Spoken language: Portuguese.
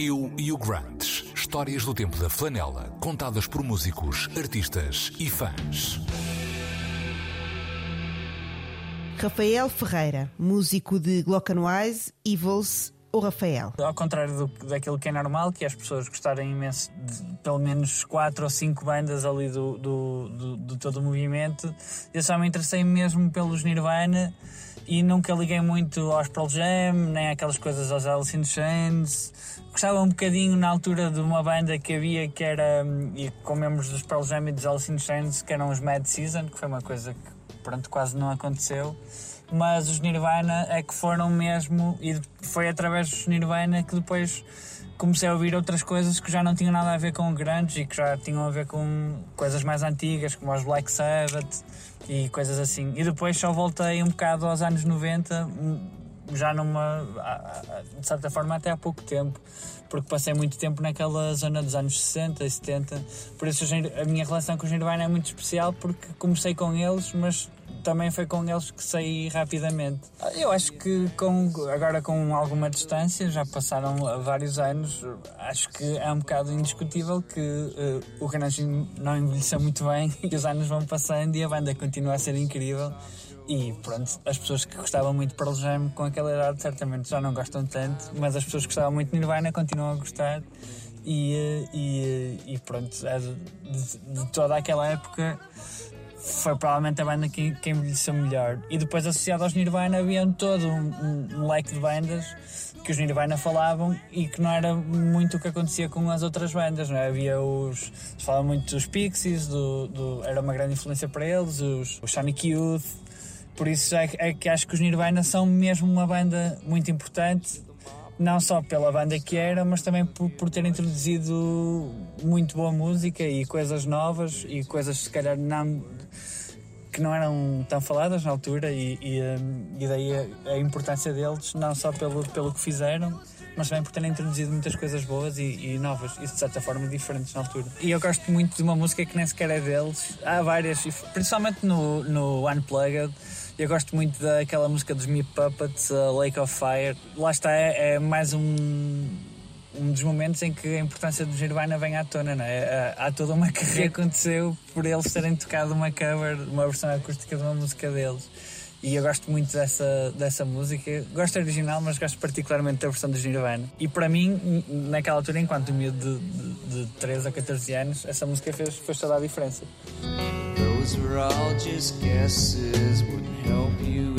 Eu e o Grant. Histórias do tempo da flanela, contadas por músicos, artistas e fãs. Rafael Ferreira, músico de Glockenwise, Evils ou Rafael? Ao contrário do, daquilo que é normal, que é as pessoas gostarem imenso de pelo menos quatro ou cinco bandas ali do, do, do, do todo o movimento, eu só me interessei mesmo pelos Nirvana e nunca liguei muito aos Pearl Jam, nem aquelas coisas aos Alice in Chains. Gostava um bocadinho na altura de uma banda que havia que era, e com membros dos Pearl Jam e dos Alice in Chains, que eram os Mad Season, que foi uma coisa que pronto, quase não aconteceu. Mas os Nirvana é que foram mesmo, e foi através dos Nirvana que depois comecei a ouvir outras coisas que já não tinham nada a ver com grandes e que já tinham a ver com coisas mais antigas, como os Black Sabbath e coisas assim. E depois só voltei um bocado aos anos 90, já numa. de certa forma, até há pouco tempo, porque passei muito tempo naquela zona dos anos 60 e 70. Por isso a minha relação com os Nirvana é muito especial, porque comecei com eles, mas também foi com eles que saí rapidamente. Eu acho que com, agora com alguma distância, já passaram vários anos, acho que é um bocado indiscutível que uh, o Renato não envelheceu muito bem e os anos vão passando e a banda continua a ser incrível. E pronto, as pessoas que gostavam muito de Pearl Jam com aquela idade certamente já não gostam tanto, mas as pessoas que gostavam muito de Nirvana continuam a gostar. E, eh, e, eh, e pronto, é de, de toda aquela época foi provavelmente a banda que, que envelheceu melhor. E depois, associado aos Nirvana, havia todo um, um, um, leque de bandas que os Nirvana falavam e que não era muito o que acontecia com as outras bandas. Não é? Havia os. Se falava muito dos Pixies, do, do, era uma grande influência para eles, os, os Sonic Youth. Por isso é, é que acho que os Nirvana são mesmo uma banda muito importante não só pela banda que era, mas também por, por ter introduzido muito boa música e coisas novas e coisas se calhar não que não eram tão faladas na altura e, e, hum, e daí a, a, importância deles, não só pelo, pelo que fizeram, mas também por terem introduzido muitas coisas boas e, e, novas e de certa forma diferentes na altura. E eu gosto muito de uma música que nem sequer é deles, há várias, principalmente no, no Unplugged. Eu gosto muito daquela música dos Me Puppets, uh, Lake of Fire. Lá está, é, é mais um, um dos momentos em que a importância do Nirvana vem à tona, não é? Há toda uma carreira que aconteceu por eles terem tocado uma cover, uma versão acústica de uma música deles. E eu gosto muito dessa, dessa música. Gosto da original, mas gosto particularmente da versão do Nirvana. E para mim, naquela altura, enquanto miúdo de, de, de 13 a 14 anos, essa música fez, fez toda a diferença. Those were all just guesses, wouldn't help you